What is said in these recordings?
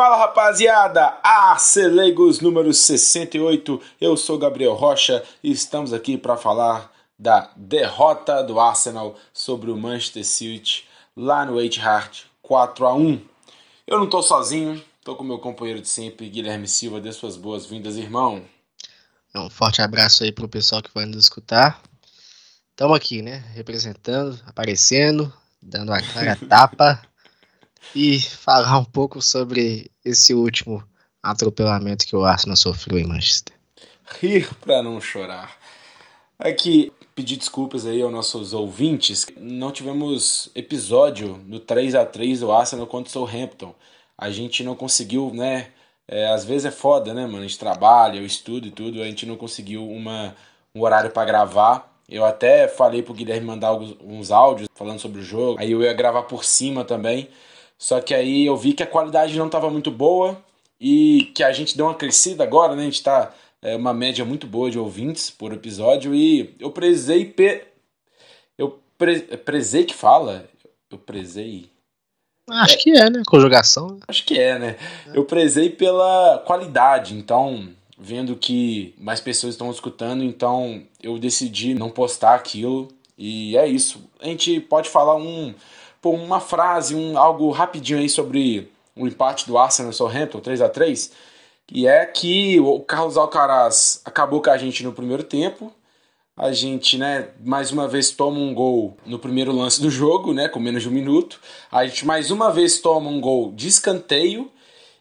Fala rapaziada, Arcelegos número 68, eu sou Gabriel Rocha e estamos aqui para falar da derrota do Arsenal sobre o Manchester City lá no Etihad 4 a 1. Eu não estou sozinho, estou com meu companheiro de sempre, Guilherme Silva, dê suas boas-vindas, irmão. Um forte abraço aí pro pessoal que vai nos escutar. Estamos aqui, né, representando, aparecendo, dando a cara tapa e falar um pouco sobre esse último atropelamento que o Arsenal sofreu em Manchester. Rir para não chorar. Aqui, pedir desculpas aí aos nossos ouvintes. Não tivemos episódio no 3 a 3 do Arsenal contra o Southampton. A gente não conseguiu, né? É, às vezes é foda, né, mano? A gente trabalha, eu estudo e tudo, a gente não conseguiu uma, um horário para gravar. Eu até falei pro Guilherme mandar alguns, uns áudios falando sobre o jogo. Aí eu ia gravar por cima também. Só que aí eu vi que a qualidade não estava muito boa e que a gente deu uma crescida agora, né? A gente está é, uma média muito boa de ouvintes por episódio e eu prezei pe... eu pre... prezei que fala, eu prezei Acho é, que é, né? Conjugação. Acho que é, né? É. Eu prezei pela qualidade, então, vendo que mais pessoas estão escutando, então eu decidi não postar aquilo. E é isso. A gente pode falar um pô, uma frase, um, algo rapidinho aí sobre o empate do Arsenal e Southampton, 3 a 3 que é que o Carlos Alcaraz acabou com a gente no primeiro tempo. A gente, né, mais uma vez toma um gol no primeiro lance do jogo, né, com menos de um minuto. A gente mais uma vez toma um gol de escanteio.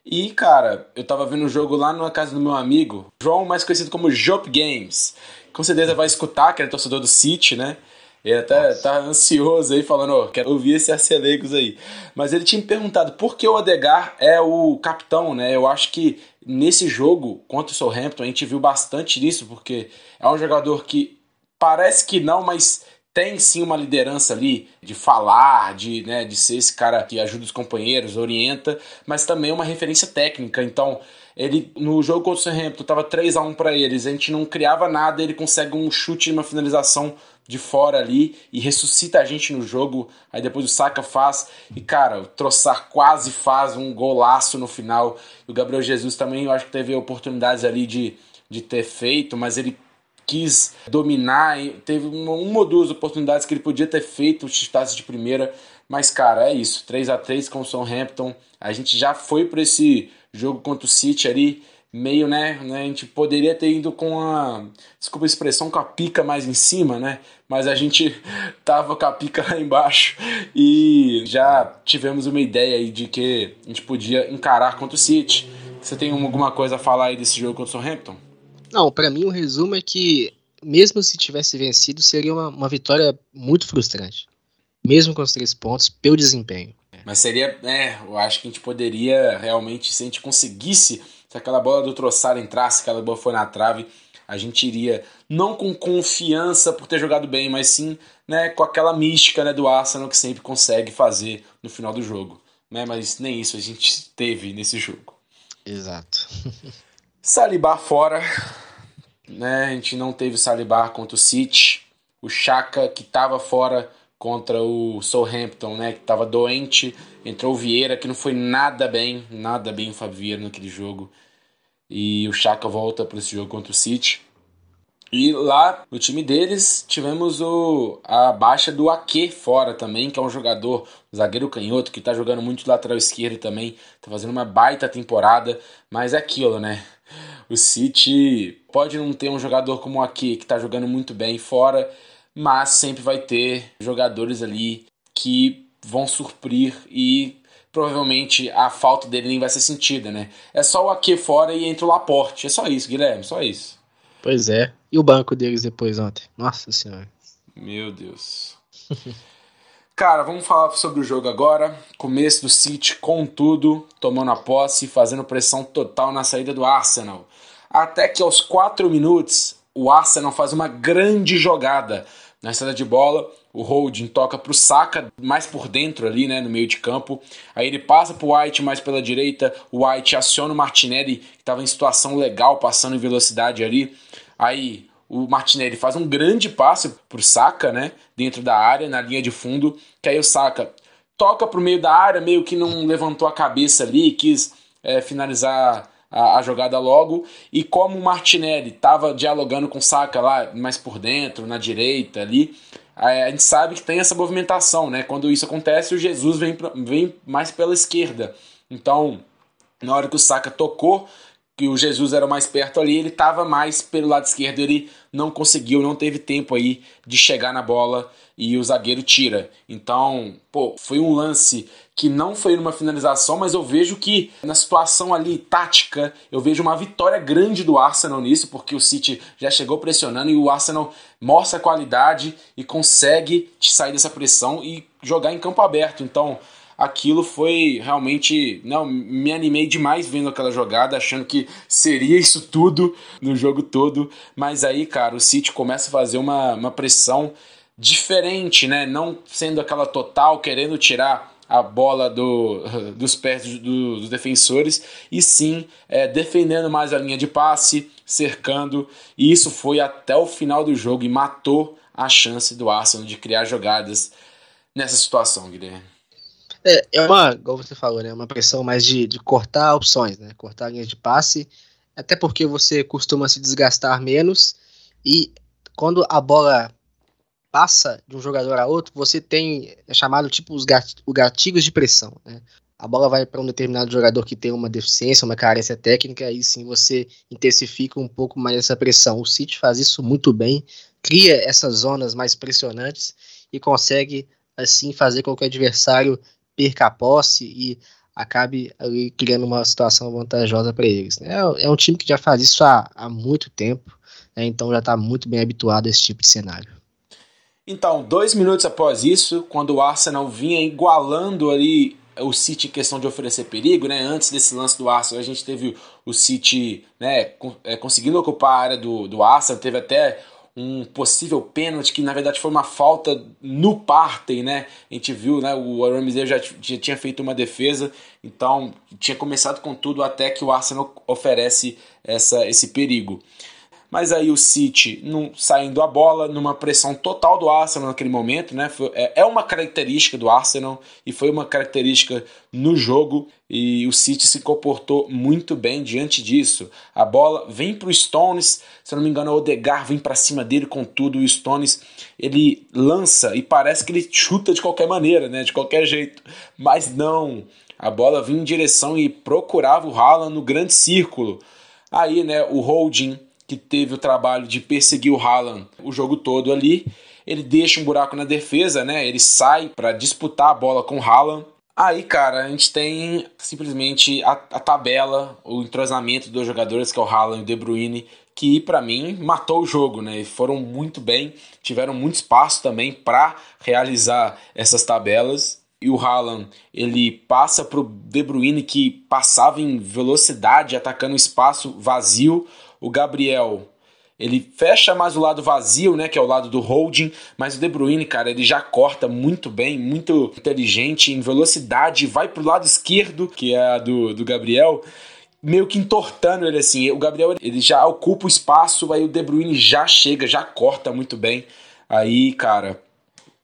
E, cara, eu tava vendo o jogo lá na casa do meu amigo, João, mais conhecido como Jop Games. Com certeza vai escutar, que é torcedor do City, né? Ele até Nossa. tá ansioso aí, falando, ó, quero ouvir esse Arcelegos aí. Mas ele tinha me perguntado por que o Odegar é o capitão, né? Eu acho que nesse jogo contra o Southampton a gente viu bastante disso, porque é um jogador que parece que não, mas tem sim uma liderança ali de falar, de, né, de ser esse cara que ajuda os companheiros, orienta, mas também uma referência técnica. Então, ele no jogo contra o Southampton tava 3 a 1 para eles, a gente não criava nada, ele consegue um chute e uma finalização de fora ali e ressuscita a gente no jogo. Aí depois o Saka faz e cara, o Troçar quase faz um golaço no final. O Gabriel Jesus também, eu acho que teve oportunidades ali de, de ter feito, mas ele quis dominar teve uma, uma ou duas oportunidades que ele podia ter feito, chutasse de primeira. Mas cara, é isso. 3 a 3 com o Southampton. A gente já foi para esse jogo contra o City ali meio, né, né, a gente poderia ter ido com a, desculpa a expressão, com a pica mais em cima, né, mas a gente tava com a pica lá embaixo e já tivemos uma ideia aí de que a gente podia encarar contra o City. Você tem alguma coisa a falar aí desse jogo contra o Southampton? Não, para mim o resumo é que mesmo se tivesse vencido, seria uma, uma vitória muito frustrante. Mesmo com os três pontos, pelo desempenho. Mas seria, é, eu acho que a gente poderia realmente, se a gente conseguisse se aquela bola do Troçar entrasse, aquela bola foi na trave, a gente iria não com confiança por ter jogado bem, mas sim né, com aquela mística né, do Arsenal que sempre consegue fazer no final do jogo. Né? Mas nem isso a gente teve nesse jogo. Exato. Salibar fora. Né? A gente não teve Salibar contra o City. O Chaka, que estava fora contra o Southampton, né, que estava doente. Entrou o Vieira, que não foi nada bem, nada bem o Fábio Vieira naquele jogo. E o Chaka volta para esse jogo contra o City. E lá no time deles tivemos o, a baixa do Ake fora também, que é um jogador, um zagueiro canhoto, que está jogando muito lateral esquerdo também, está fazendo uma baita temporada, mas é aquilo, né? O City pode não ter um jogador como o Ake, que está jogando muito bem fora, mas sempre vai ter jogadores ali que vão suprir e provavelmente a falta dele nem vai ser sentida, né? É só o aqui fora e entra o Laporte. É só isso, Guilherme, só isso. Pois é. E o banco deles depois ontem? Nossa senhora. Meu Deus. Cara, vamos falar sobre o jogo agora. Começo do City com tudo, tomando a posse, fazendo pressão total na saída do Arsenal. Até que aos 4 minutos, o Arsenal faz uma grande jogada na saída de bola. O Holding toca para o Saka, mais por dentro ali, né, no meio de campo. Aí ele passa para o White mais pela direita. O White aciona o Martinelli, que estava em situação legal, passando em velocidade ali. Aí o Martinelli faz um grande passe para o Saka, né, dentro da área, na linha de fundo. Que aí o Saka toca para o meio da área, meio que não levantou a cabeça ali, quis é, finalizar a, a, jogada logo. E como o Martinelli estava dialogando com o Saka lá mais por dentro, na direita ali, a gente sabe que tem essa movimentação, né? Quando isso acontece, o Jesus vem, vem mais pela esquerda. Então, na hora que o Saka tocou, que o Jesus era mais perto ali, ele estava mais pelo lado esquerdo, ele não conseguiu, não teve tempo aí de chegar na bola e o zagueiro tira. Então, pô, foi um lance que não foi numa finalização, mas eu vejo que na situação ali tática, eu vejo uma vitória grande do Arsenal nisso, porque o City já chegou pressionando e o Arsenal mostra qualidade e consegue sair dessa pressão e jogar em campo aberto. Então, aquilo foi realmente. Não, me animei demais vendo aquela jogada, achando que seria isso tudo no jogo todo. Mas aí, cara, o City começa a fazer uma, uma pressão diferente, né? Não sendo aquela total, querendo tirar a bola do, dos pés do, dos defensores, e sim é, defendendo mais a linha de passe, cercando, e isso foi até o final do jogo e matou a chance do Arsenal de criar jogadas nessa situação, Guilherme. É, é uma, igual você falou, né? Uma pressão mais de, de cortar opções, né? Cortar a linha de passe, até porque você costuma se desgastar menos e quando a bola passa de um jogador a outro, você tem é chamado tipo os gatilhos de pressão, né? A bola vai para um determinado jogador que tem uma deficiência, uma carência técnica, aí sim você intensifica um pouco mais essa pressão. O City faz isso muito bem, cria essas zonas mais pressionantes e consegue assim fazer com que o adversário perca a posse e acabe ali criando uma situação vantajosa para eles. Né? É, é, um time que já faz isso há, há muito tempo, né? então já está muito bem habituado a esse tipo de cenário. Então, dois minutos após isso, quando o Arsenal vinha igualando ali o City em questão de oferecer perigo, né? Antes desse lance do Arsenal, a gente teve o City né, é, conseguindo ocupar a área do, do Arsenal, teve até um possível pênalti que na verdade foi uma falta no Partey, né? A gente viu, né? O Ramsey já, já tinha feito uma defesa, então tinha começado com tudo até que o Arsenal oferece essa, esse perigo. Mas aí o City não, saindo a bola, numa pressão total do Arsenal naquele momento, né? Foi, é, é uma característica do Arsenal e foi uma característica no jogo e o City se comportou muito bem diante disso. A bola vem para o Stones, se eu não me engano, o Odegar vem para cima dele com tudo. O Stones ele lança e parece que ele chuta de qualquer maneira, né? De qualquer jeito, mas não. A bola vinha em direção e procurava o Haaland no grande círculo. Aí, né, o Holding que teve o trabalho de perseguir o Haaland o jogo todo ali. Ele deixa um buraco na defesa, né? Ele sai para disputar a bola com o Haaland. Aí, cara, a gente tem simplesmente a, a tabela, o entrosamento dos jogadores, que é o Haaland e o De Bruyne, que para mim matou o jogo, né? Foram muito bem, tiveram muito espaço também para realizar essas tabelas. E o Haaland, ele passa pro De Bruyne que passava em velocidade, atacando o espaço vazio o Gabriel ele fecha mais o lado vazio, né, que é o lado do holding, mas o De Bruyne, cara, ele já corta muito bem, muito inteligente, em velocidade, vai pro lado esquerdo, que é a do, do Gabriel, meio que entortando ele assim. O Gabriel, ele já ocupa o espaço, aí o De Bruyne já chega, já corta muito bem. Aí, cara,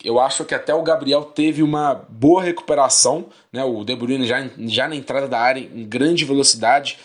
eu acho que até o Gabriel teve uma boa recuperação, né? O De Bruyne já, já na entrada da área em grande velocidade,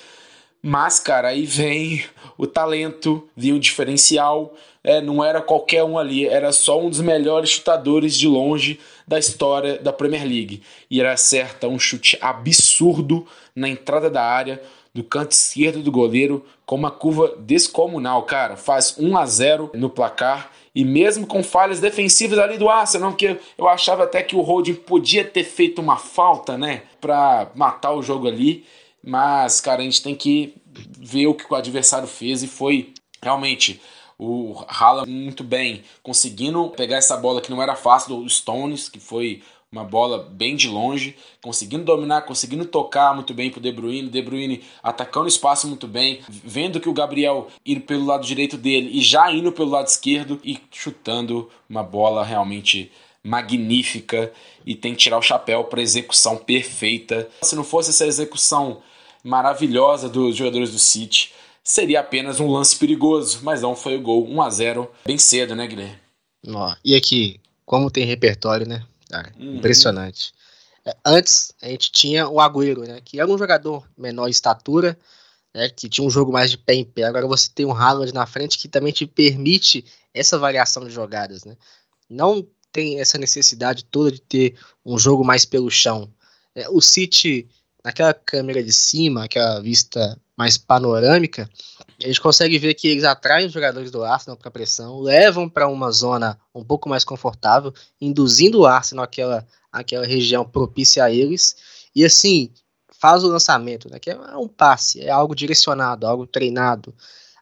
mas, cara, aí vem o talento, vinha o diferencial. É, não era qualquer um ali, era só um dos melhores chutadores de longe da história da Premier League. E era acerta um chute absurdo na entrada da área, do canto esquerdo do goleiro, com uma curva descomunal, cara. Faz 1 a 0 no placar. E mesmo com falhas defensivas ali do Arsenal, que eu achava até que o Holding podia ter feito uma falta, né, para matar o jogo ali. Mas, cara, a gente tem que ver o que o adversário fez e foi realmente o Haaland muito bem, conseguindo pegar essa bola que não era fácil do Stones, que foi uma bola bem de longe, conseguindo dominar, conseguindo tocar muito bem pro De Bruyne, De Bruyne atacando o espaço muito bem, vendo que o Gabriel ir pelo lado direito dele e já indo pelo lado esquerdo e chutando uma bola realmente magnífica e tem que tirar o chapéu para execução perfeita. Se não fosse essa execução maravilhosa dos jogadores do City, seria apenas um lance perigoso, mas não foi o gol 1 a 0 bem cedo, né, Guilherme? Ó, e aqui, como tem repertório, né? Ah, uhum. Impressionante. É, antes a gente tinha o Agüero, né, que era um jogador menor estatura, né, que tinha um jogo mais de pé em pé. Agora você tem um Haaland na frente que também te permite essa variação de jogadas, né? Não tem essa necessidade toda de ter um jogo mais pelo chão. É, o City, naquela câmera de cima, aquela vista mais panorâmica, a gente consegue ver que eles atraem os jogadores do Arsenal para pressão, levam para uma zona um pouco mais confortável, induzindo o Arsenal àquela, àquela região propícia a eles. E assim, faz o lançamento, né, que é um passe, é algo direcionado, algo treinado.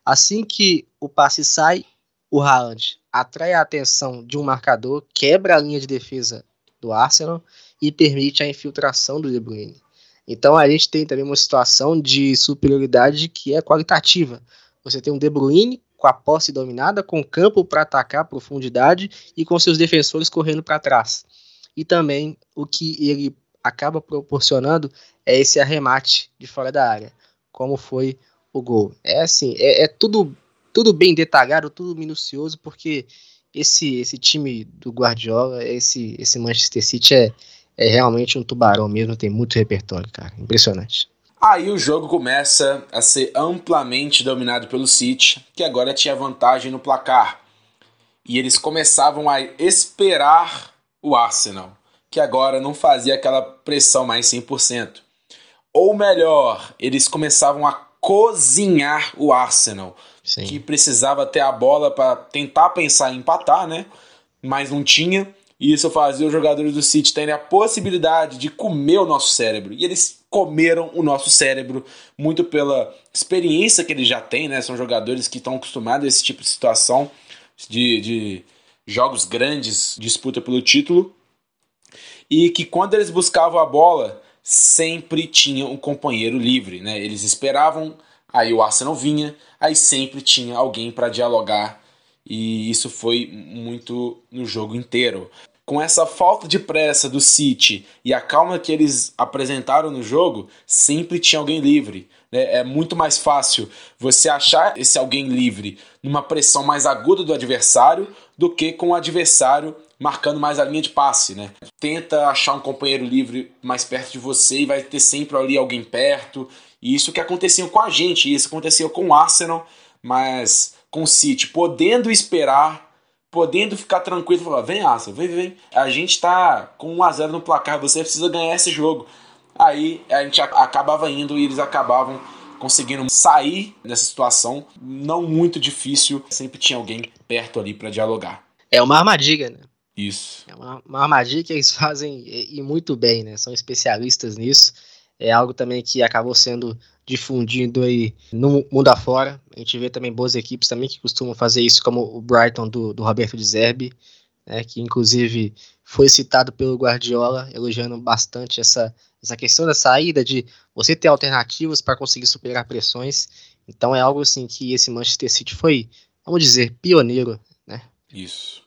Assim que o passe sai, o Haaland atrai a atenção de um marcador, quebra a linha de defesa do Arsenal e permite a infiltração do De Bruyne. Então a gente tem também uma situação de superioridade que é qualitativa. Você tem um De Bruyne com a posse dominada, com campo para atacar a profundidade e com seus defensores correndo para trás. E também o que ele acaba proporcionando é esse arremate de fora da área, como foi o gol. É assim, é, é tudo tudo bem detalhado, tudo minucioso, porque esse esse time do Guardiola, esse esse Manchester City é, é realmente um tubarão mesmo, tem muito repertório, cara, impressionante. Aí o jogo começa a ser amplamente dominado pelo City, que agora tinha vantagem no placar. E eles começavam a esperar o Arsenal, que agora não fazia aquela pressão mais 100%. Ou melhor, eles começavam a cozinhar o Arsenal, Sim. que precisava ter a bola para tentar pensar em empatar, né? Mas não tinha. E isso fazia os jogadores do City terem a possibilidade de comer o nosso cérebro. E eles comeram o nosso cérebro muito pela experiência que eles já têm, né? São jogadores que estão acostumados a esse tipo de situação de, de jogos grandes, disputa pelo título. E que quando eles buscavam a bola, sempre tinha um companheiro livre, né? Eles esperavam, aí o Arsenal vinha, aí sempre tinha alguém para dialogar e isso foi muito no jogo inteiro. Com essa falta de pressa do City e a calma que eles apresentaram no jogo, sempre tinha alguém livre. Né? É muito mais fácil você achar esse alguém livre numa pressão mais aguda do adversário do que com o adversário marcando mais a linha de passe, né? Tenta achar um companheiro livre mais perto de você e vai ter sempre ali alguém perto. E isso que acontecia com a gente, isso acontecia com o Arsenal, mas com o City podendo esperar, podendo ficar tranquilo, falar: "Vem, Arsenal, vem, vem. A gente tá com 1 a 0 no placar, você precisa ganhar esse jogo". Aí a gente acabava indo e eles acabavam conseguindo sair dessa situação não muito difícil, sempre tinha alguém perto ali para dialogar. É uma armadilha, né? Isso. É uma, uma armadilha que eles fazem e, e, muito bem, né? São especialistas nisso. É algo também que acabou sendo difundido aí no mundo afora. A gente vê também boas equipes também que costumam fazer isso, como o Brighton do, do Roberto de Zerbi, né, que inclusive foi citado pelo Guardiola, elogiando bastante essa, essa questão da saída, de você ter alternativas para conseguir superar pressões. Então é algo assim que esse Manchester City foi, vamos dizer, pioneiro, né? Isso.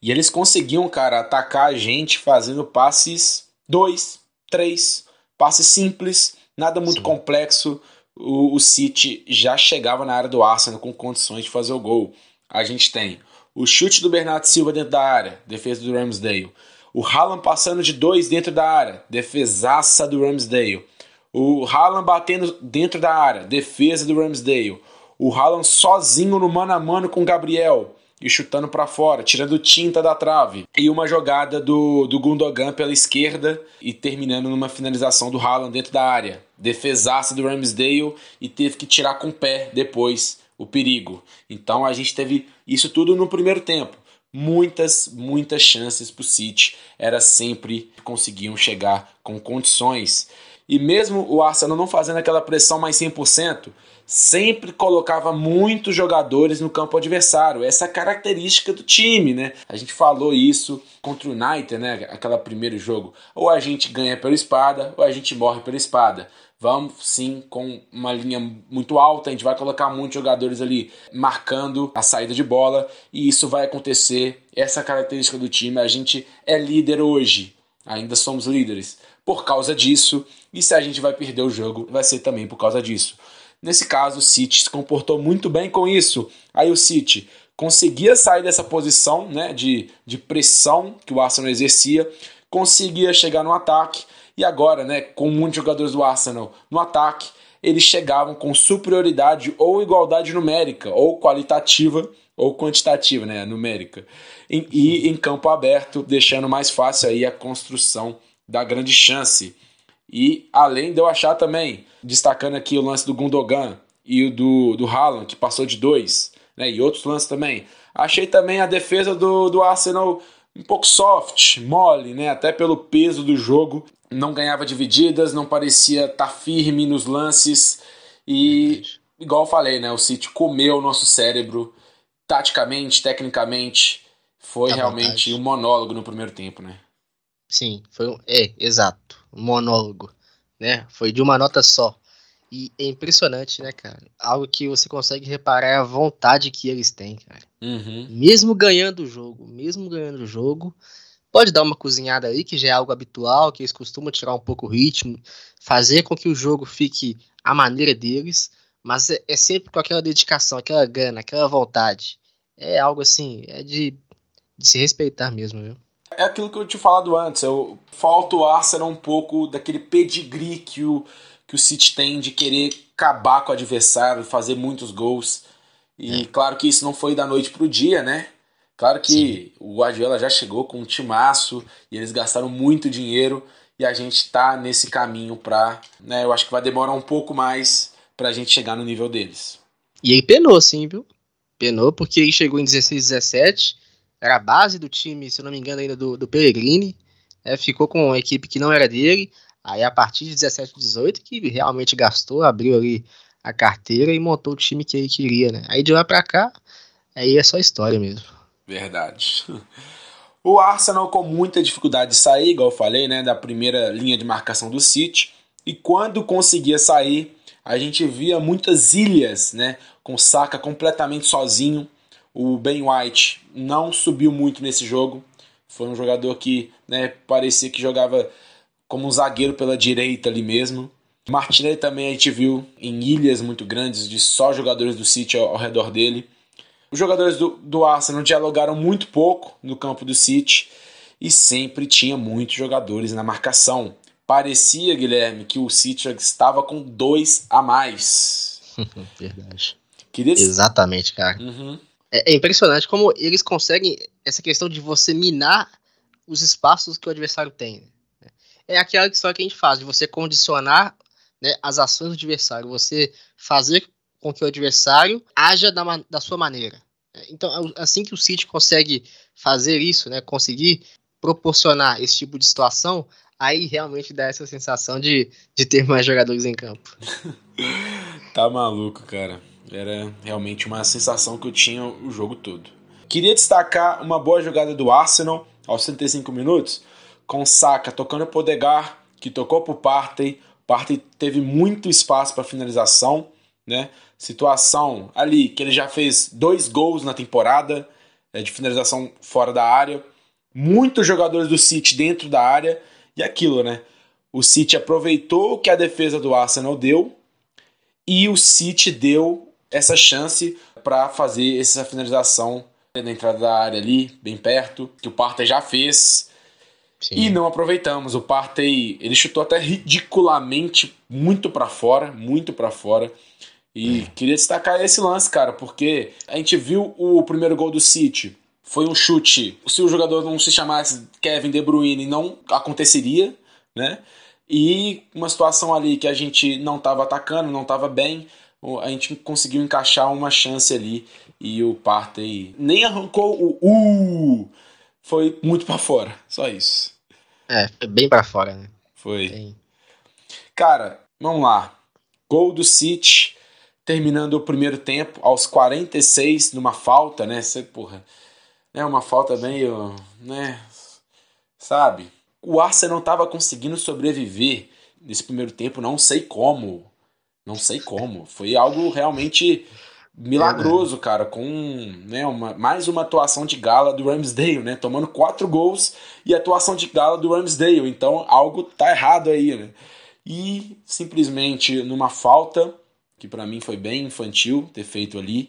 E eles conseguiam, cara, atacar a gente fazendo passes dois, três, passes simples, nada muito Sim. complexo. O, o City já chegava na área do Arsenal com condições de fazer o gol. A gente tem o chute do Bernardo Silva dentro da área, defesa do Ramsdale. O Haaland passando de dois dentro da área, defesaça do Ramsdale. O Haaland batendo dentro da área, defesa do Ramsdale. O Haaland sozinho no mano a mano com o Gabriel, e chutando para fora, tirando tinta da trave. E uma jogada do, do Gundogan pela esquerda e terminando numa finalização do Haaland dentro da área. Defesaça do Ramsdale e teve que tirar com o pé depois o perigo. Então a gente teve isso tudo no primeiro tempo. Muitas, muitas chances para o City. Era sempre conseguiam chegar com condições. E mesmo o Arsenal não fazendo aquela pressão mais 100%, sempre colocava muitos jogadores no campo adversário. Essa é característica do time, né? A gente falou isso contra o United, né? Aquela primeiro jogo. Ou a gente ganha pela espada, ou a gente morre pela espada. Vamos sim com uma linha muito alta, a gente vai colocar muitos jogadores ali marcando a saída de bola e isso vai acontecer. Essa é característica do time, a gente é líder hoje, ainda somos líderes por causa disso, e se a gente vai perder o jogo, vai ser também por causa disso. Nesse caso, o City se comportou muito bem com isso. Aí o City conseguia sair dessa posição né, de, de pressão que o Arsenal exercia, conseguia chegar no ataque. E agora, né, com muitos jogadores do Arsenal no ataque, eles chegavam com superioridade ou igualdade numérica, ou qualitativa, ou quantitativa, né, numérica, e, e em campo aberto, deixando mais fácil aí a construção da grande chance. E além de eu achar também, destacando aqui o lance do Gundogan e o do, do Haaland, que passou de dois, né, e outros lances também, achei também a defesa do, do Arsenal um pouco soft, mole, né, até pelo peso do jogo. Não ganhava divididas, não parecia estar tá firme nos lances. E, igual eu falei, né, o City comeu o nosso cérebro taticamente, tecnicamente. Foi realmente vontade. um monólogo no primeiro tempo, né? Sim, foi um. É, exato. Um monólogo. Né? Foi de uma nota só. E é impressionante, né, cara? Algo que você consegue reparar é a vontade que eles têm, cara. Uhum. Mesmo ganhando o jogo, mesmo ganhando o jogo, pode dar uma cozinhada aí, que já é algo habitual, que eles costumam tirar um pouco o ritmo, fazer com que o jogo fique à maneira deles, mas é, é sempre com aquela dedicação, aquela gana, aquela vontade. É algo assim, é de, de se respeitar mesmo, viu? É aquilo que eu tinha falado antes, eu, falta o Arsenal um pouco daquele pedigree que o, que o City tem de querer acabar com o adversário, fazer muitos gols. E é. claro que isso não foi da noite pro dia, né? Claro que Sim. o Guardiola já chegou com um timaço e eles gastaram muito dinheiro e a gente tá nesse caminho pra. Né, eu acho que vai demorar um pouco mais pra gente chegar no nível deles. E ele penou, sim, viu? Penou porque ele chegou em 16, 17, era a base do time, se não me engano, ainda do, do Pellegrini. É, ficou com uma equipe que não era dele. Aí a partir de 17, 18 que realmente gastou, abriu ali a carteira e montou o time que ele queria, né? Aí de lá para cá, aí é só história mesmo. Verdade. O Arsenal com muita dificuldade de sair, igual eu falei, né, da primeira linha de marcação do City, e quando conseguia sair, a gente via muitas ilhas, né, com Saka completamente sozinho. O Ben White não subiu muito nesse jogo. Foi um jogador que, né, parecia que jogava como um zagueiro pela direita ali mesmo. Martinelli também a gente viu em ilhas muito grandes de só jogadores do City ao, ao redor dele. Os jogadores do, do Arsenal dialogaram muito pouco no campo do City e sempre tinha muitos jogadores na marcação. Parecia, Guilherme, que o City estava com dois a mais. Verdade. Queria... Exatamente, cara. Uhum. É, é impressionante como eles conseguem essa questão de você minar os espaços que o adversário tem é aquela história que a gente faz, de você condicionar né, as ações do adversário, você fazer com que o adversário haja da, da sua maneira. Então, assim que o City consegue fazer isso, né, conseguir proporcionar esse tipo de situação, aí realmente dá essa sensação de, de ter mais jogadores em campo. tá maluco, cara. Era realmente uma sensação que eu tinha o jogo todo. Queria destacar uma boa jogada do Arsenal aos 35 minutos, com Saka tocando pro Odegar, que tocou pro Partey. Partey teve muito espaço para finalização, né? Situação ali que ele já fez dois gols na temporada é, de finalização fora da área. Muitos jogadores do City dentro da área e aquilo, né? O City aproveitou o que a defesa do Arsenal deu e o City deu essa chance para fazer essa finalização na entrada da área ali, bem perto, que o Partey já fez. Sim. E não aproveitamos. O Partey, ele chutou até ridiculamente muito para fora, muito para fora. E é. queria destacar esse lance, cara, porque a gente viu o primeiro gol do City. Foi um chute. Se o jogador não se chamasse Kevin De Bruyne, não aconteceria, né? E uma situação ali que a gente não estava atacando, não estava bem, a gente conseguiu encaixar uma chance ali e o Partey nem arrancou o uh, foi muito para fora. Só isso. É, foi bem para fora, né? Foi. Bem... Cara, vamos lá. Gol do City, terminando o primeiro tempo, aos 46, numa falta, né? Você, porra. É uma falta meio. né? Sabe? O Arsenal não tava conseguindo sobreviver nesse primeiro tempo, não sei como. Não sei como. Foi algo realmente milagroso, é, cara, com né, uma, mais uma atuação de gala do Ramsdale, né? Tomando quatro gols e atuação de gala do Ramsdale. Então algo tá errado aí, né? E simplesmente numa falta, que para mim foi bem infantil ter feito ali,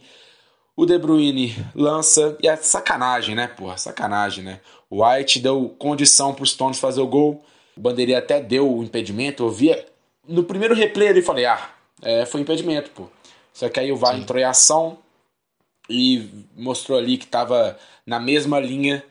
O De Bruyne lança e é sacanagem, né, porra? Sacanagem, né? O White deu condição para os Stones fazer o gol. O bandeirinha até deu o impedimento. Eu via no primeiro replay ali falei, ah, é, foi impedimento, pô. Só que aí o VAR Sim. entrou em ação e mostrou ali que tava na mesma linha.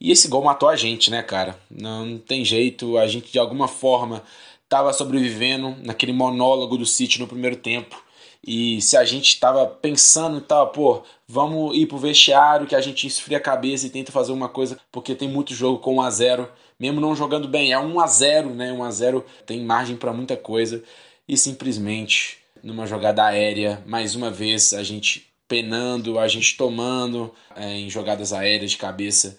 E esse gol matou a gente, né, cara? Não, não tem jeito. A gente de alguma forma tava sobrevivendo naquele monólogo do City no primeiro tempo. E se a gente tava pensando e tal, pô, vamos ir pro vestiário que a gente esfria a cabeça e tenta fazer uma coisa, porque tem muito jogo com 1 a 0 mesmo não jogando bem. É 1 a 0 né? 1 a 0 tem margem para muita coisa. E simplesmente, numa jogada aérea, mais uma vez, a gente penando, a gente tomando é, em jogadas aéreas de cabeça.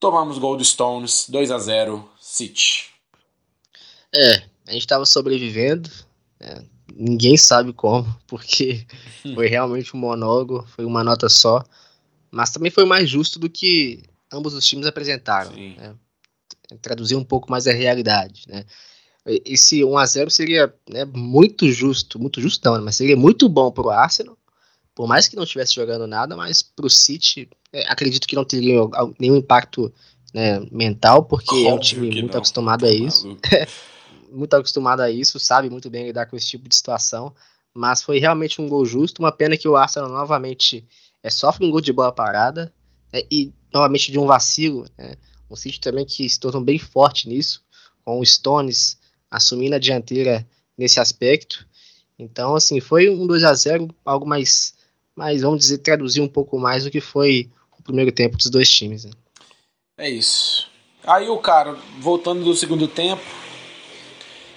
Tomamos gol do Stones, 2 a 0 City. É, a gente estava sobrevivendo, né? ninguém sabe como, porque foi realmente um monólogo, foi uma nota só, mas também foi mais justo do que ambos os times apresentaram. Né? Traduzir um pouco mais a realidade. Né? Esse 1 a 0 seria né, muito justo, muito justo não, mas seria muito bom para o Arsenal, por mais que não estivesse jogando nada, mas para o City, é, acredito que não teria nenhum impacto né, mental, porque Óbvio é um time muito não. acostumado a tá isso. muito acostumado a isso, sabe muito bem lidar com esse tipo de situação, mas foi realmente um gol justo. Uma pena que o Arsenal novamente é, sofre um gol de bola parada é, e novamente de um vacilo. Né? Um City também que se tornou bem forte nisso, com o Stones assumindo a dianteira nesse aspecto. Então, assim, foi um 2 a 0 algo mais, mais, vamos dizer, traduzir um pouco mais do que foi o primeiro tempo dos dois times. Né? É isso. Aí o cara, voltando do segundo tempo,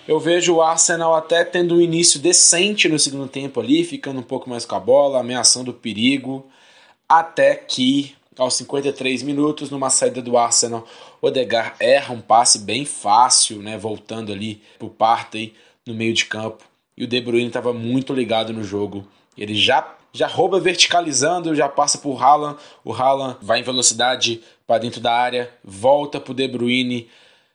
eu vejo o Arsenal até tendo um início decente no segundo tempo ali, ficando um pouco mais com a bola, ameaçando o perigo, até que aos 53 minutos, numa saída do Arsenal, Odegar erra um passe bem fácil, né, voltando ali pro Partey no meio de campo, e o De Bruyne estava muito ligado no jogo. Ele já já rouba verticalizando, já passa por Haaland, o Haaland vai em velocidade para dentro da área, volta pro De Bruyne,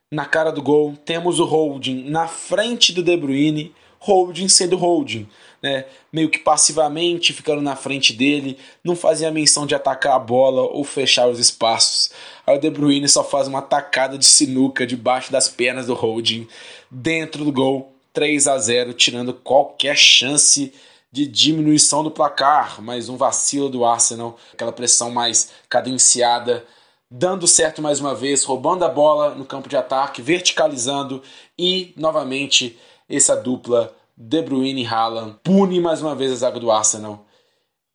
na cara do gol, temos o holding na frente do De Bruyne, holding sendo holding, né? meio que passivamente ficando na frente dele, não fazia menção de atacar a bola ou fechar os espaços. Aí o De Bruyne só faz uma tacada de sinuca debaixo das pernas do holding, dentro do gol, 3 a 0, tirando qualquer chance de diminuição do placar, mais um vacilo do Arsenal, aquela pressão mais cadenciada dando certo mais uma vez, roubando a bola no campo de ataque, verticalizando e novamente essa dupla De Bruyne e Haaland pune mais uma vez a zaga do Arsenal.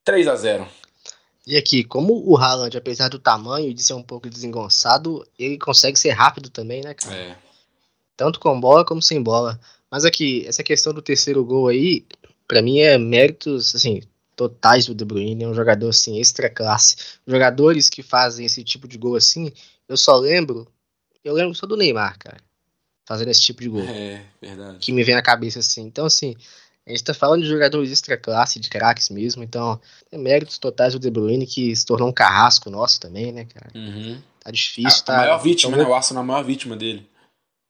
3 a 0. E aqui, como o Haaland, apesar do tamanho e de ser um pouco desengonçado, ele consegue ser rápido também, né, cara? É. Tanto com bola como sem bola. Mas aqui, essa questão do terceiro gol aí, para mim é méritos, assim, totais do De Bruyne, é um jogador assim, extra classe. Jogadores que fazem esse tipo de gol assim, eu só lembro, eu lembro só do Neymar, cara, fazendo esse tipo de gol. É, verdade. Que me vem na cabeça assim. Então, assim, a gente tá falando de jogadores extra classe, de craques mesmo, então, é méritos totais do De Bruyne, que se tornou um carrasco nosso também, né, cara? Uhum. Tá difícil, a, tá? A maior vítima, tomou... né? O Arsenal é a maior vítima dele.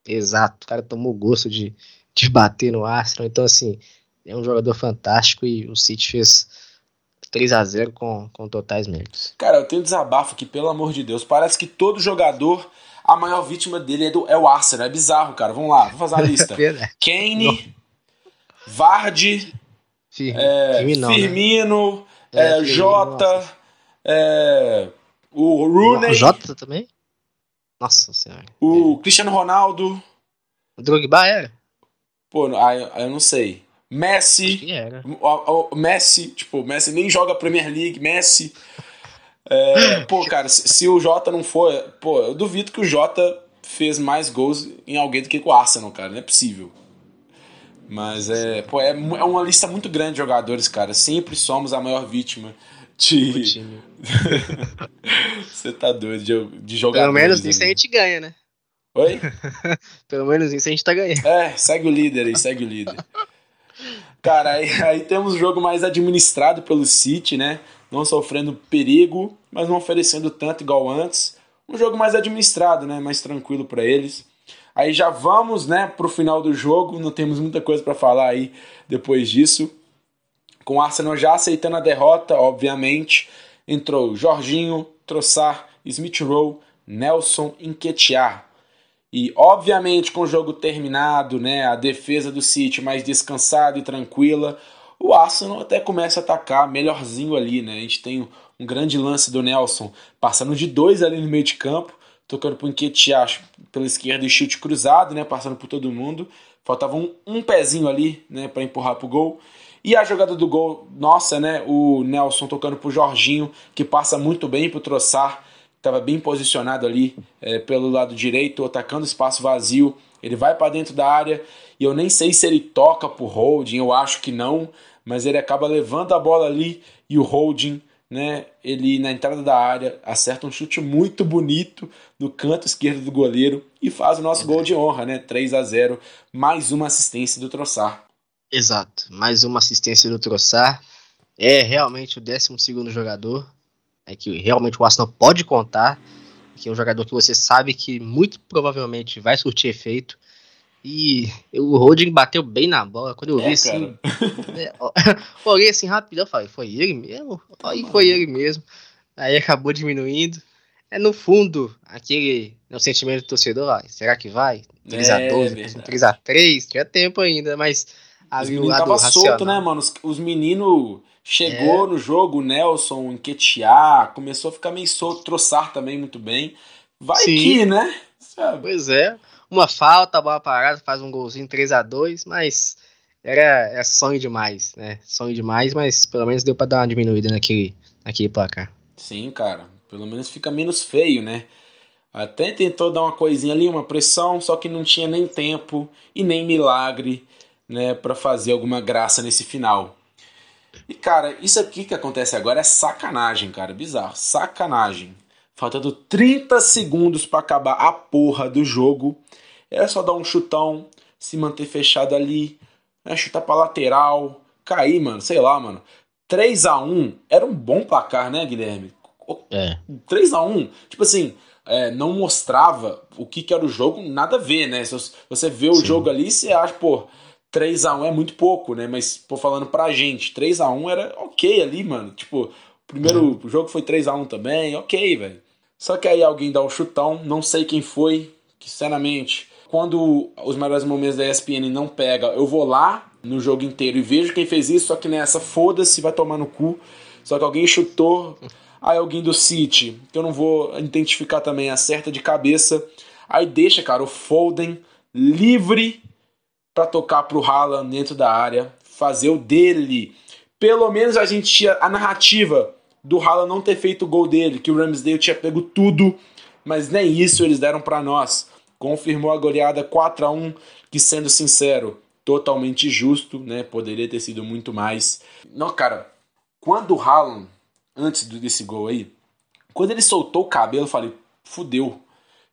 Exato, o cara tomou gosto de, de bater no Arsenal, então, assim, é um jogador fantástico e o City fez 3 a 0 com, com totais méritos. Cara, eu tenho um desabafo aqui, pelo amor de Deus. Parece que todo jogador, a maior vítima dele é, do, é o Arsenal. É bizarro, cara. Vamos lá, vamos fazer a lista. Kane, Vardy, Fir é, não, Firmino, né? é, é, Jota, é, o Rooney. O Jota também? Nossa senhora. O é. Cristiano Ronaldo. O Drogba era? Pô, aí eu não sei. Messi. O, o, Messi, tipo, Messi nem joga Premier League, Messi. É, pô, cara, se, se, o Jota não for. Pô, eu duvido que o Jota fez mais gols em alguém do que com o Arsenal, cara. Não é possível. Mas é, pô, é, é uma lista muito grande de jogadores, cara. Sempre somos a maior vítima de. Você tá doido de, de jogadores. Pelo menos isso a gente ganha, né? Oi? Pelo menos isso a gente tá ganhando. É, segue o líder aí, segue o líder. Cara, aí, aí temos o jogo mais administrado pelo City, né? Não sofrendo perigo, mas não oferecendo tanto igual antes. Um jogo mais administrado, né? Mais tranquilo para eles. Aí já vamos, né, pro final do jogo. Não temos muita coisa para falar aí depois disso. com o Arsenal já aceitando a derrota, obviamente, entrou Jorginho, Trossard, Smith Rowe, Nelson Enquetear. E obviamente com o jogo terminado, né, a defesa do City mais descansada e tranquila, o Arsenal até começa a atacar melhorzinho ali, né? A gente tem um grande lance do Nelson passando de dois ali no meio de campo, tocando para o Enquetear pela esquerda e chute cruzado, né, passando por todo mundo. Faltava um, um pezinho ali, né, para empurrar pro gol. E a jogada do gol, nossa, né? O Nelson tocando pro Jorginho, que passa muito bem pro Troçar, estava bem posicionado ali é, pelo lado direito, atacando espaço vazio. Ele vai para dentro da área e eu nem sei se ele toca pro holding, eu acho que não, mas ele acaba levando a bola ali e o holding, né? Ele na entrada da área acerta um chute muito bonito no canto esquerdo do goleiro e faz o nosso gol de honra, né? 3 a 0, mais uma assistência do Troçar. Exato, mais uma assistência do Troçar. É realmente o 12 jogador. É que realmente o Arsenal pode contar. Que é um jogador que você sabe que muito provavelmente vai surtir efeito. E o Roding bateu bem na bola. Quando eu é, vi assim. É, olhei assim rapidão, falei, foi ele mesmo? Aí foi ele mesmo. Aí acabou diminuindo. É no fundo, aquele no né, sentimento do torcedor, ó, será que vai? 3x12, é, 3x3, tinha tempo ainda, mas os meninos tava solto, né, mano? Os, os meninos chegou é. no jogo, o Nelson, enquetear, começou a ficar meio solto, troçar também muito bem. Vai Sim. que, né? Sabe? Pois é. Uma falta, bola parada, faz um golzinho 3 a 2 mas era, era sonho demais, né? Sonho demais, mas pelo menos deu pra dar uma diminuída naquele, naquele placar. Sim, cara. Pelo menos fica menos feio, né? Até tentou dar uma coisinha ali, uma pressão, só que não tinha nem tempo e nem milagre né, para fazer alguma graça nesse final. E cara, isso aqui que acontece agora é sacanagem, cara, bizarro, sacanagem. Faltando 30 segundos para acabar a porra do jogo, era só dar um chutão, se manter fechado ali, né, chutar para lateral, cair, mano, sei lá, mano. 3 a 1 era um bom placar, né, Guilherme? É. 3 a 1 tipo assim, é, não mostrava o que, que era o jogo, nada a ver, né? Se você vê o Sim. jogo ali, você acha, pô, 3 a 1 é muito pouco, né? Mas, pô, falando pra gente, 3 a 1 era ok ali, mano. Tipo, o primeiro uhum. jogo foi 3 a 1 também, ok, velho. Só que aí alguém dá um chutão, não sei quem foi, que sinceramente, quando os melhores momentos da ESPN não pega, eu vou lá no jogo inteiro e vejo quem fez isso, só que nessa, foda-se, vai tomar no cu. Só que alguém chutou, aí alguém do City, que eu não vou identificar também, acerta de cabeça. Aí deixa, cara, o Foden livre para tocar para o Haaland dentro da área, fazer o dele. Pelo menos a gente tinha a narrativa do Haaland não ter feito o gol dele, que o Ramsdale tinha pego tudo, mas nem isso eles deram para nós. Confirmou a goleada 4 a 1 que sendo sincero, totalmente justo, né? Poderia ter sido muito mais. Não, cara, quando o Haaland, antes desse gol aí, quando ele soltou o cabelo, eu falei, fudeu.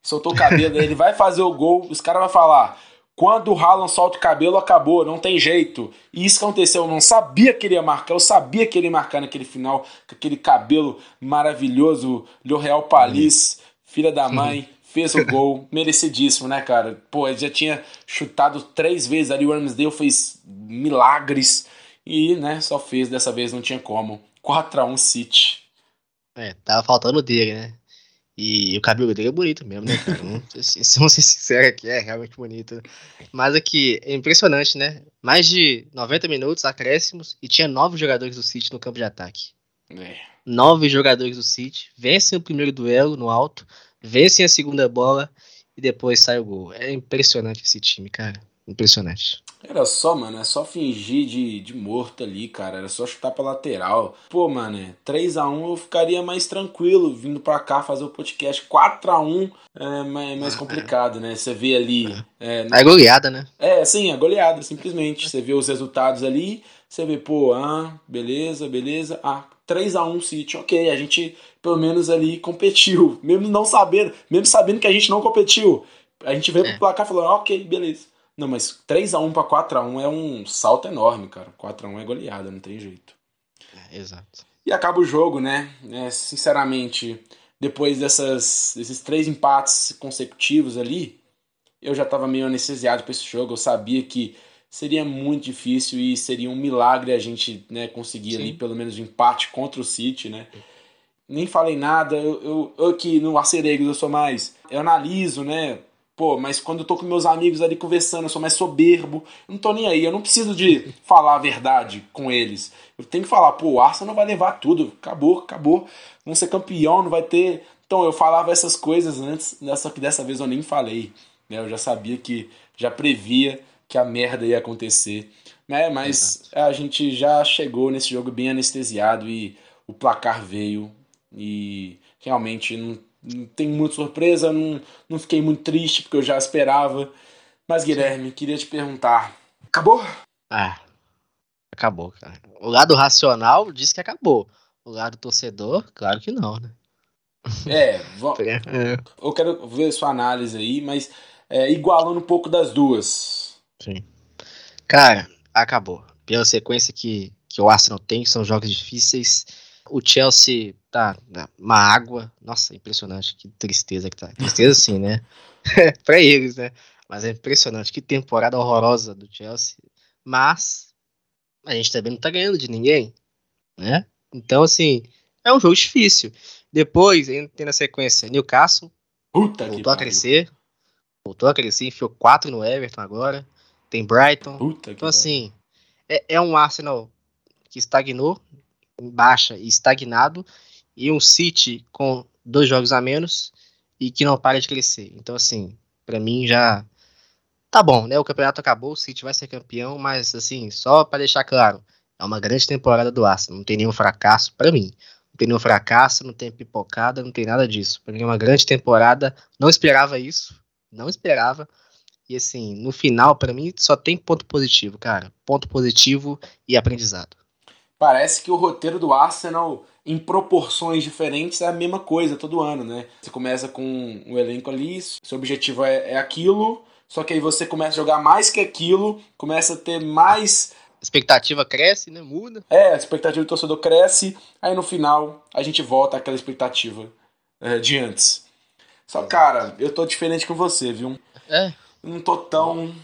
Soltou o cabelo, ele vai fazer o gol, os caras vão falar, quando o Haaland solta o cabelo, acabou, não tem jeito. E isso aconteceu, eu não sabia que ele ia marcar, eu sabia que ele ia marcar naquele final, com aquele cabelo maravilhoso, L'Oréal Palis, filha da mãe, fez o gol, merecidíssimo, né, cara? Pô, ele já tinha chutado três vezes ali, o Ramsdale fez milagres e, né, só fez, dessa vez não tinha como. 4x1 City. É, tava faltando dele, né? E o cabelo dele é bonito mesmo, né, cara? Se vamos ser sinceros aqui, é realmente bonito. Mas aqui, é impressionante, né? Mais de 90 minutos, acréscimos, e tinha nove jogadores do City no campo de ataque. É. Nove jogadores do City, vencem o primeiro duelo no alto, vencem a segunda bola e depois sai o gol. É impressionante esse time, cara. Impressionante. Era só, mano, é só fingir de, de morto ali, cara. Era só chutar pra lateral. Pô, mano, 3x1 eu ficaria mais tranquilo vindo pra cá fazer o podcast. 4x1 é mais, mais complicado, né? Você vê ali. É, é goleada, né? É, sim, é goleada, simplesmente. Você vê os resultados ali, você vê, pô, ah, beleza, beleza. Ah, 3x1 City, ok. A gente pelo menos ali competiu. Mesmo não sabendo, mesmo sabendo que a gente não competiu. A gente veio é. pro placar falando, ok, beleza. Não, mas 3x1 para 4x1 é um salto enorme, cara. 4x1 é goleada, não tem jeito. É, exato. E acaba o jogo, né? É, sinceramente, depois dessas, desses três empates consecutivos ali, eu já estava meio anestesiado para esse jogo. Eu sabia que seria muito difícil e seria um milagre a gente né, conseguir Sim. ali pelo menos um empate contra o City, né? Nem falei nada, eu, eu, eu aqui no Arceregos eu sou mais. Eu analiso, né? Pô, mas quando eu tô com meus amigos ali conversando, eu sou mais soberbo. Eu não tô nem aí, eu não preciso de falar a verdade com eles. Eu tenho que falar, pô, o Arsenal vai levar tudo. Acabou, acabou. Vamos ser campeão, não vai ter. Então eu falava essas coisas antes, só que dessa vez eu nem falei. Né? Eu já sabia que, já previa que a merda ia acontecer. Né? Mas Exato. a gente já chegou nesse jogo bem anestesiado e o placar veio. E realmente não, não tem muita surpresa, não, não fiquei muito triste porque eu já esperava. Mas Guilherme, queria te perguntar: acabou? Ah, acabou, cara. O lado racional diz que acabou. O lado torcedor, claro que não, né? É, é, eu quero ver sua análise aí, mas é, igualando um pouco das duas. Sim. Cara, acabou. Pela sequência que, que o Arsenal tem, são jogos difíceis. O Chelsea tá uma água. Nossa, impressionante. Que tristeza que tá. Tristeza sim, né? pra eles, né? Mas é impressionante. Que temporada horrorosa do Chelsea. Mas a gente também não tá ganhando de ninguém, né? Então, assim, é um jogo difícil. Depois, tem na sequência Newcastle. Puta voltou a crescer. Voltou a crescer, enfiou 4 no Everton agora. Tem Brighton. Puta então, assim, é, é, um Arsenal que estagnou, em baixa e estagnado, e um City com dois jogos a menos e que não para de crescer. Então, assim, para mim já tá bom, né? O campeonato acabou, o City vai ser campeão, mas, assim, só para deixar claro, é uma grande temporada do Arsenal, não tem nenhum fracasso para mim. Não tem nenhum fracasso, não tem pipocada, não tem nada disso. Para mim é uma grande temporada. Não esperava isso, não esperava. E assim, no final, para mim, só tem ponto positivo, cara. Ponto positivo e aprendizado. Parece que o roteiro do Arsenal, em proporções diferentes, é a mesma coisa todo ano, né? Você começa com um elenco ali, seu objetivo é, é aquilo, só que aí você começa a jogar mais que aquilo, começa a ter mais expectativa cresce, né? Muda. É, a expectativa do torcedor cresce, aí no final a gente volta àquela expectativa é, de antes. Só, cara, eu tô diferente com você, viu? É. Eu não tô tão.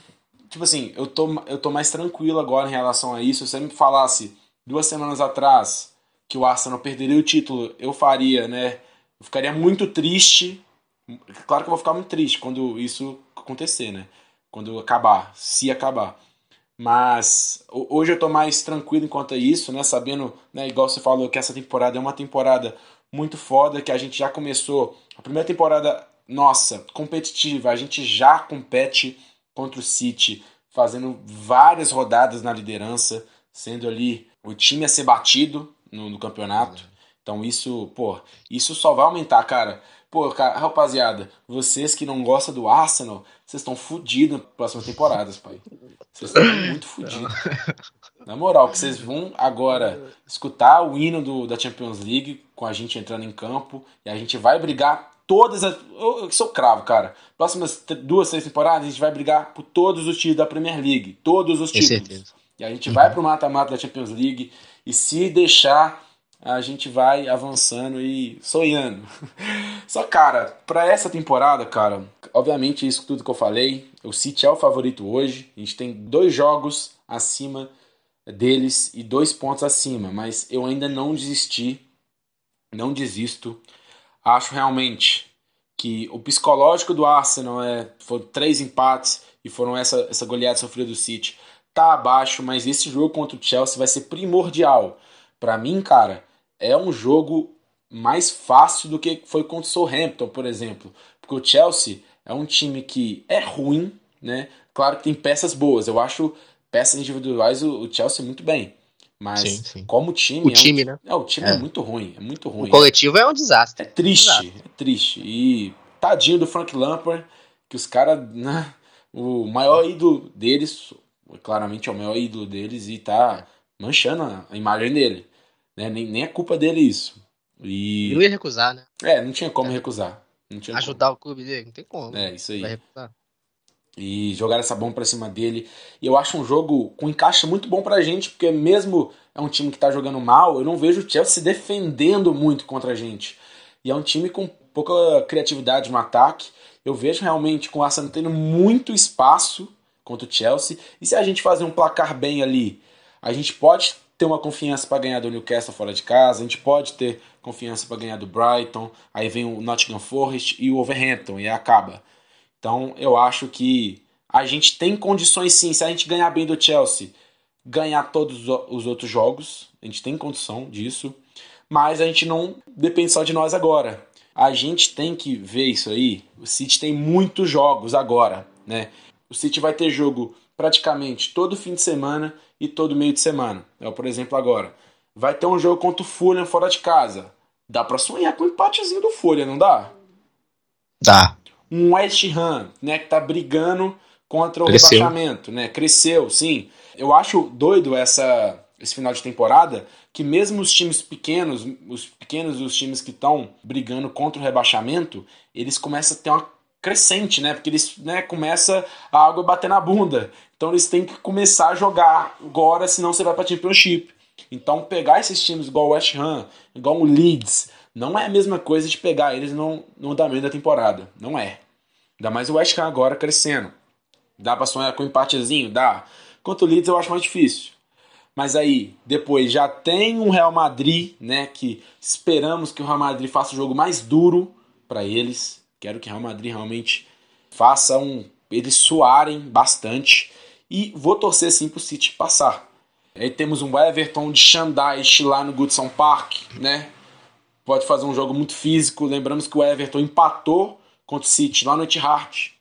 Tipo assim, eu tô, eu tô mais tranquilo agora em relação a isso. Se você me falasse duas semanas atrás que o Arsenal perderia o título, eu faria, né? Eu ficaria muito triste. Claro que eu vou ficar muito triste quando isso acontecer, né? Quando acabar, se acabar. Mas hoje eu tô mais tranquilo enquanto a isso, né? Sabendo, né, igual você falou, que essa temporada é uma temporada muito foda, que a gente já começou. A primeira temporada nossa, competitiva, a gente já compete contra o City, fazendo várias rodadas na liderança, sendo ali o time a ser batido no, no campeonato. Então isso, pô, isso só vai aumentar, cara. Pô, cara, rapaziada, vocês que não gostam do Arsenal, vocês estão fodidos nas próximas temporadas, pai. Vocês estão muito fodidos. Na moral, que vocês vão agora escutar o hino do, da Champions League com a gente entrando em campo e a gente vai brigar todas as. Eu, eu sou cravo, cara. Próximas duas, três temporadas a gente vai brigar por todos os títulos da Premier League. Todos os títulos. E a gente uhum. vai pro mata-mata da Champions League. E se deixar, a gente vai avançando e sonhando. Só, cara, para essa temporada, cara, obviamente isso tudo que eu falei, o City é o favorito hoje. A gente tem dois jogos acima deles e dois pontos acima, mas eu ainda não desisti, não desisto. Acho realmente que o psicológico do Arsenal é foram três empates e foram essa essa goleada sofrida do City tá abaixo, mas esse jogo contra o Chelsea vai ser primordial. Para mim, cara, é um jogo mais fácil do que foi contra o Southampton, por exemplo, porque o Chelsea é um time que é ruim, né? Claro que tem peças boas. Eu acho peças individuais o, Chelsea muito bem. Mas sim, sim. como time. O é time, um, né? É, o time é. é. muito ruim. É muito ruim. O coletivo é um desastre. É triste, é triste. E tadinho do Frank Lampard, que os caras. Né, o maior ídolo deles, claramente é o maior ídolo deles, e tá manchando a imagem dele. Né? Nem, nem é culpa dele isso. E... Não ia recusar, né? É, não tinha como é. recusar. Não tinha Ajudar como. o clube dele, não tem como. É, isso aí. E jogar essa bomba para cima dele. E eu acho um jogo com encaixe muito bom pra gente, porque mesmo é um time que tá jogando mal, eu não vejo o Chelsea se defendendo muito contra a gente. E é um time com pouca criatividade no ataque. Eu vejo realmente com o Arsenal tendo muito espaço contra o Chelsea. E se a gente fazer um placar bem ali, a gente pode ter uma confiança para ganhar do Newcastle fora de casa, a gente pode ter confiança para ganhar do Brighton, aí vem o Nottingham Forest e o Overhampton e acaba. Então eu acho que a gente tem condições sim, se a gente ganhar bem do Chelsea, ganhar todos os outros jogos, a gente tem condição disso, mas a gente não depende só de nós agora. A gente tem que ver isso aí. O City tem muitos jogos agora, né? O City vai ter jogo praticamente todo fim de semana e todo meio de semana. É, por exemplo, agora. Vai ter um jogo contra o Fulham fora de casa. Dá para sonhar com um empatezinho do Fulham, não dá? Dá. Um West Ham, né, que tá brigando contra o Cresceu. rebaixamento, né? Cresceu, sim. Eu acho doido essa esse final de temporada que mesmo os times pequenos, os pequenos os times que estão brigando contra o rebaixamento, eles começam a ter uma crescente, né? Porque eles né, começa a água bater na bunda. Então eles têm que começar a jogar agora, senão você vai para Championship. Então pegar esses times igual o West Ham, igual o Leeds, não é a mesma coisa de pegar eles no, no andamento da temporada. Não é. Ainda mais o West Ham agora crescendo. Dá pra sonhar com um empatezinho? Dá. Quanto o Leeds eu acho mais difícil. Mas aí, depois já tem um Real Madrid, né? Que esperamos que o Real Madrid faça o jogo mais duro para eles. Quero que o Real Madrid realmente faça um, eles suarem bastante. E vou torcer sim pro City passar. Aí temos um Everton de Xandais lá no Goodson Park, né? Pode fazer um jogo muito físico. Lembramos que o Everton empatou contra o City lá no Etihad.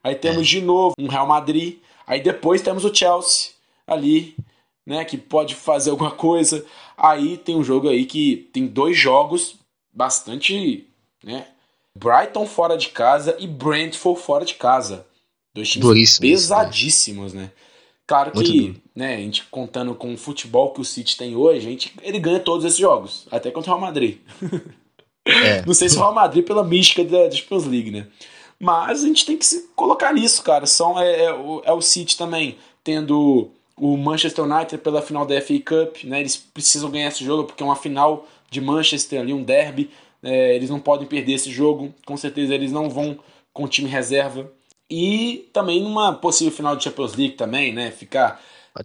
Aí temos de novo um Real Madrid. Aí depois temos o Chelsea ali, né? Que pode fazer alguma coisa. Aí tem um jogo aí que tem dois jogos bastante, né? Brighton fora de casa e Brentford fora de casa. Dois times Duríssimo, pesadíssimos, né? Claro que, né, a gente contando com o futebol que o City tem hoje, a gente, ele ganha todos esses jogos, até contra o Real Madrid. É. Não sei se o Real Madrid pela mística da Champions League, né? Mas a gente tem que se colocar nisso, cara. São, é, é, é o City também tendo o Manchester United pela final da FA Cup, né? Eles precisam ganhar esse jogo porque é uma final de Manchester ali, um derby. É, eles não podem perder esse jogo. Com certeza eles não vão com o time reserva. E também numa possível final de Champions League também, né? Ficar.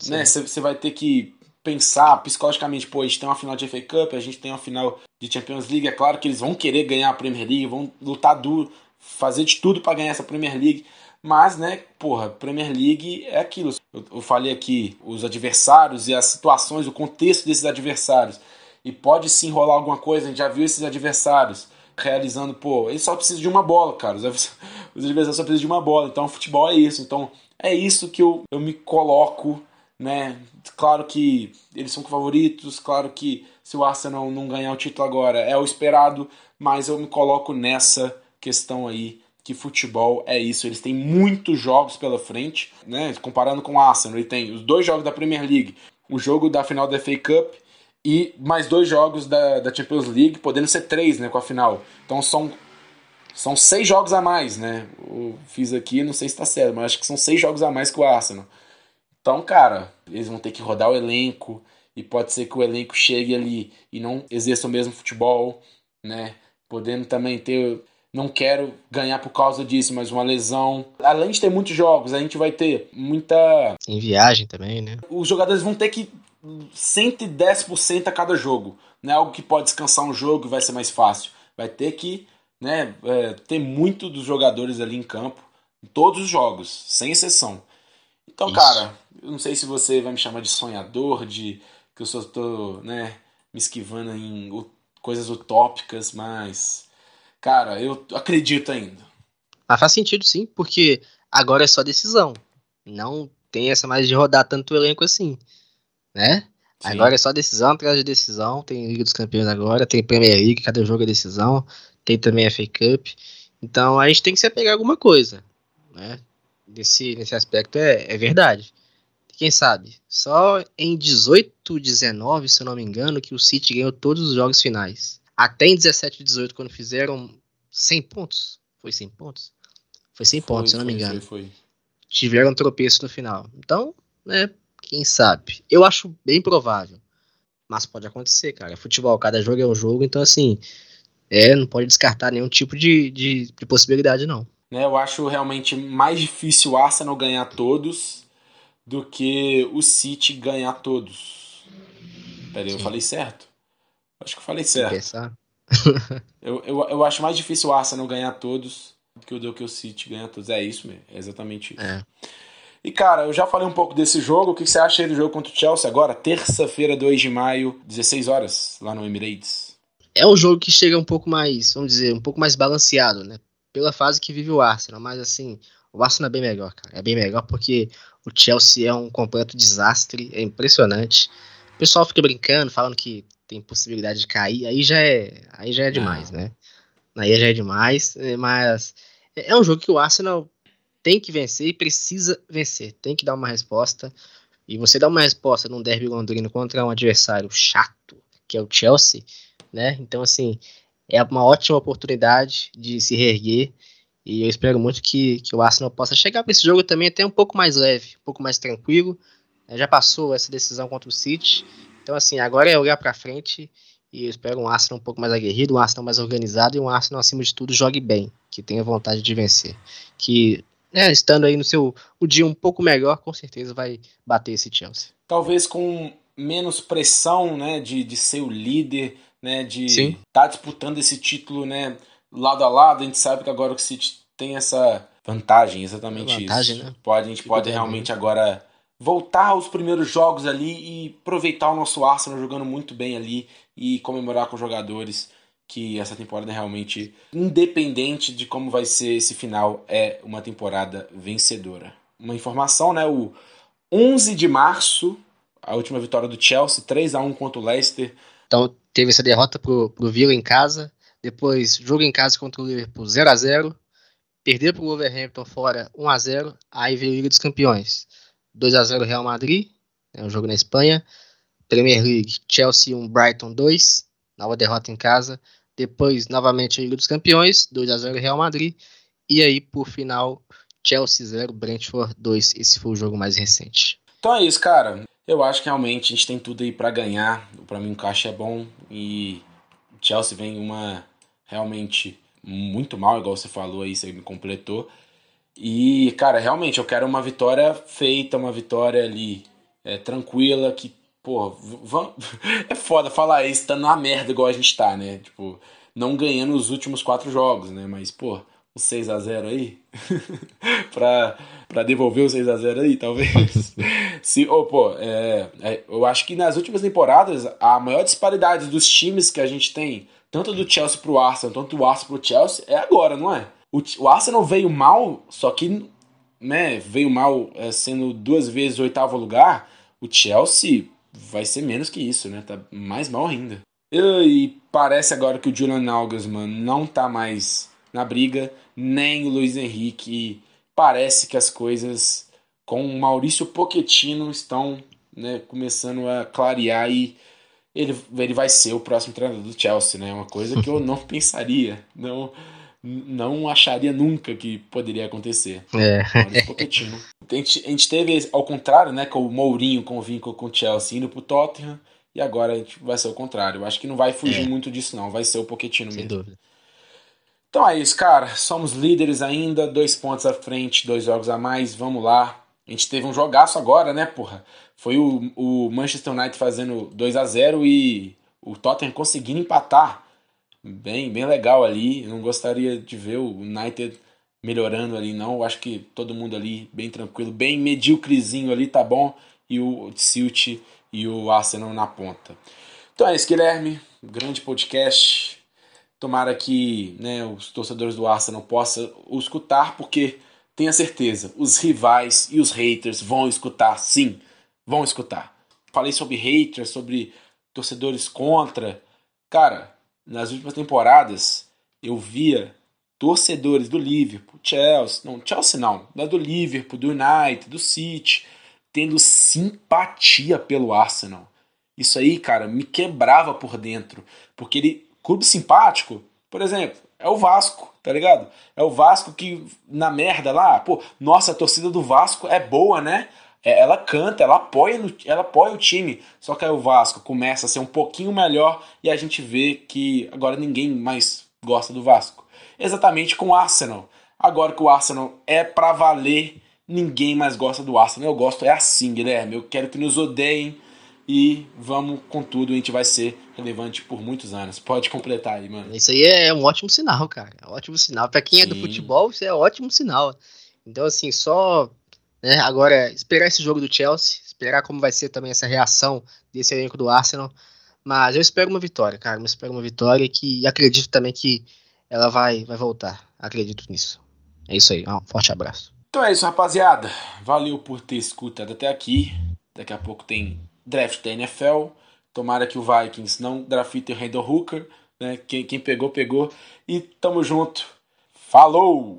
Né, você vai ter que pensar psicologicamente, pô, a gente tem uma final de FA Cup, a gente tem uma final de Champions League. É claro que eles vão querer ganhar a Premier League, vão lutar duro, fazer de tudo para ganhar essa Premier League. Mas, né, porra, Premier League é aquilo. Eu, eu, falei aqui os adversários e as situações, o contexto desses adversários e pode se enrolar alguma coisa. A gente já viu esses adversários realizando, pô, eles só precisam de uma bola, cara. Os adversários só precisam de uma bola. Então, futebol é isso. Então, é isso que eu, eu me coloco, né? Claro que eles são favoritos, claro que se o Arsenal não ganhar o título agora é o esperado, mas eu me coloco nessa questão aí que futebol é isso. Eles têm muitos jogos pela frente, né? Comparando com o Arsenal, ele tem os dois jogos da Premier League, o jogo da final da FA Cup e mais dois jogos da, da Champions League, podendo ser três, né, com a final. Então são, são seis jogos a mais, né? Eu fiz aqui, não sei se está certo, mas acho que são seis jogos a mais que o Arsenal. Então, cara, eles vão ter que rodar o elenco e pode ser que o elenco chegue ali e não exerça o mesmo futebol, né? Podendo também ter não quero ganhar por causa disso, mas uma lesão. Além de ter muitos jogos, a gente vai ter muita. Em viagem também, né? Os jogadores vão ter que 110% a cada jogo. Não é algo que pode descansar um jogo e vai ser mais fácil. Vai ter que né, é, ter muito dos jogadores ali em campo, em todos os jogos, sem exceção. Então, Isso. cara, eu não sei se você vai me chamar de sonhador, de que eu só estou né, me esquivando em coisas utópicas, mas, cara, eu acredito ainda. Mas faz sentido sim, porque agora é só decisão. Não tem essa mais de rodar tanto o elenco assim né? Sim. Agora é só decisão atrás de decisão. Tem Liga dos Campeões agora, tem Premier League, cada jogo é decisão. Tem também a FA Cup. Então a gente tem que se apegar a alguma coisa, né? Nesse, nesse aspecto é, é verdade. Quem sabe? Só em 18, 19, se eu não me engano, que o City ganhou todos os jogos finais. Até em 17 e 18, quando fizeram 100 pontos. Foi 100 pontos? Foi 100 foi, pontos, se eu não me engano. Foi, foi. Tiveram tropeço no final. Então, né, quem sabe? Eu acho bem provável. Mas pode acontecer, cara. Futebol, cada jogo é um jogo, então assim, é, não pode descartar nenhum tipo de, de, de possibilidade, não. Né? Eu acho realmente mais difícil o Arsenal ganhar todos do que o City ganhar todos. Peraí, eu falei certo? Acho que eu falei certo. eu, eu, eu acho mais difícil o Arsenal ganhar todos do que, do que o City ganhar todos. É isso mesmo, é exatamente isso. É. E cara, eu já falei um pouco desse jogo. O que você acha aí do jogo contra o Chelsea agora? Terça-feira, 2 de maio, 16 horas, lá no Emirates. É um jogo que chega um pouco mais, vamos dizer, um pouco mais balanceado, né? Pela fase que vive o Arsenal. Mas assim, o Arsenal é bem melhor, cara. É bem melhor porque o Chelsea é um completo desastre. É impressionante. O pessoal fica brincando, falando que tem possibilidade de cair. Aí já é, aí já é demais, né? Aí já é demais. Mas é um jogo que o Arsenal tem que vencer e precisa vencer. Tem que dar uma resposta. E você dá uma resposta num derby londrino contra um adversário chato, que é o Chelsea, né? Então, assim, é uma ótima oportunidade de se reerguer. E eu espero muito que, que o Arsenal possa chegar para esse jogo também até um pouco mais leve, um pouco mais tranquilo. É, já passou essa decisão contra o City. Então, assim, agora é olhar para frente e eu espero um Arsenal um pouco mais aguerrido, um Arsenal mais organizado e um Arsenal, acima de tudo, jogue bem, que tenha vontade de vencer. Que né, estando aí no seu o dia um pouco melhor, com certeza vai bater esse Chelsea. Talvez com menos pressão, né, de, de ser o líder, né, de estar tá disputando esse título, né, lado a lado. A gente sabe que agora o City tem essa vantagem, exatamente vantagem, isso. Né? Pode, a gente pode realmente agora voltar aos primeiros jogos ali e aproveitar o nosso Arsenal jogando muito bem ali e comemorar com os jogadores que essa temporada realmente, independente de como vai ser esse final, é uma temporada vencedora. Uma informação, né? O 11 de março, a última vitória do Chelsea, 3 a 1 contra o Leicester. Então teve essa derrota pro, pro Villa em casa, depois jogo em casa contra o Liverpool 0 a 0 perder pro Wolverhampton fora 1 a 0 aí veio a Liga dos Campeões. 2 a 0 Real Madrid, é um jogo na Espanha. Premier League, Chelsea 1, Brighton 2, nova derrota em casa. Depois, novamente, a Liga dos Campeões, 2 a 0 Real Madrid. E aí, por final, Chelsea 0, Brentford 2. Esse foi o jogo mais recente. Então é isso, cara. Eu acho que realmente a gente tem tudo aí para ganhar. Para mim, o caixa é bom. E Chelsea vem uma realmente muito mal, igual você falou aí, você me completou. E, cara, realmente eu quero uma vitória feita, uma vitória ali é, tranquila, que Pô, vamos... é foda falar isso, tá na merda igual a gente tá, né? Tipo, não ganhando os últimos quatro jogos, né? Mas, pô, um 6 a 0 aí pra, pra devolver o 6 a 0 aí, talvez. Se, oh, pô, é, é, eu acho que nas últimas temporadas a maior disparidade dos times que a gente tem, tanto do Chelsea pro Arsenal, tanto do Arsenal pro Chelsea, é agora, não é? O, o Arsenal veio mal, só que né, veio mal é, sendo duas vezes o oitavo lugar. O Chelsea vai ser menos que isso, né? Tá mais mal ainda. E parece agora que o Julian Nagelsmann não tá mais na briga, nem o Luiz Henrique. Parece que as coisas com o Maurício Pochettino estão né, começando a clarear e ele, ele vai ser o próximo treinador do Chelsea, né? Uma coisa que eu não pensaria, não não acharia nunca que poderia acontecer. É. A gente, a gente teve, ao contrário, né, com o Mourinho com o vínculo com o Chelsea indo pro Tottenham, e agora a gente vai ser o contrário. Eu acho que não vai fugir é. muito disso, não. Vai ser o Pochettino Sem mesmo. Dúvida. Então é isso, cara. Somos líderes ainda, dois pontos à frente, dois jogos a mais. Vamos lá. A gente teve um jogaço agora, né, porra? Foi o, o Manchester United fazendo 2 a 0 e o Tottenham conseguindo empatar bem, bem legal ali. Eu não gostaria de ver o United melhorando ali, não. Eu acho que todo mundo ali bem tranquilo, bem medíocrezinho ali, tá bom. E o Silt e o Arsenal na ponta. Então é isso, Guilherme. Grande podcast. Tomara que né, os torcedores do Arsenal possam o escutar, porque tenha certeza, os rivais e os haters vão escutar, sim, vão escutar. Falei sobre haters, sobre torcedores contra. Cara, nas últimas temporadas, eu via torcedores do Liverpool, Chelsea, não, Chelsea não, da do Liverpool, do United, do City, tendo simpatia pelo Arsenal. Isso aí, cara, me quebrava por dentro, porque ele, clube simpático, por exemplo, é o Vasco, tá ligado? É o Vasco que na merda lá, pô, nossa, a torcida do Vasco é boa, né? É, ela canta, ela apoia, no, ela apoia o time. Só que aí o Vasco começa a ser um pouquinho melhor e a gente vê que agora ninguém mais gosta do Vasco. Exatamente com o Arsenal. Agora que o Arsenal é pra valer, ninguém mais gosta do Arsenal. Eu gosto, é assim, Guilherme. Eu quero que nos odeiem e vamos com tudo. A gente vai ser relevante por muitos anos. Pode completar aí, mano. Isso aí é um ótimo sinal, cara. É um ótimo sinal. Pra quem Sim. é do futebol, isso é um ótimo sinal. Então, assim, só né, agora esperar esse jogo do Chelsea, esperar como vai ser também essa reação desse elenco do Arsenal. Mas eu espero uma vitória, cara. Eu espero uma vitória que acredito também que ela vai, vai voltar. Acredito nisso. É isso aí. Um forte abraço. Então é isso, rapaziada. Valeu por ter escutado até aqui. Daqui a pouco tem draft da NFL. Tomara que o Vikings não drafte o Randall Hooker. Né? Quem, quem pegou, pegou. E tamo junto. Falou!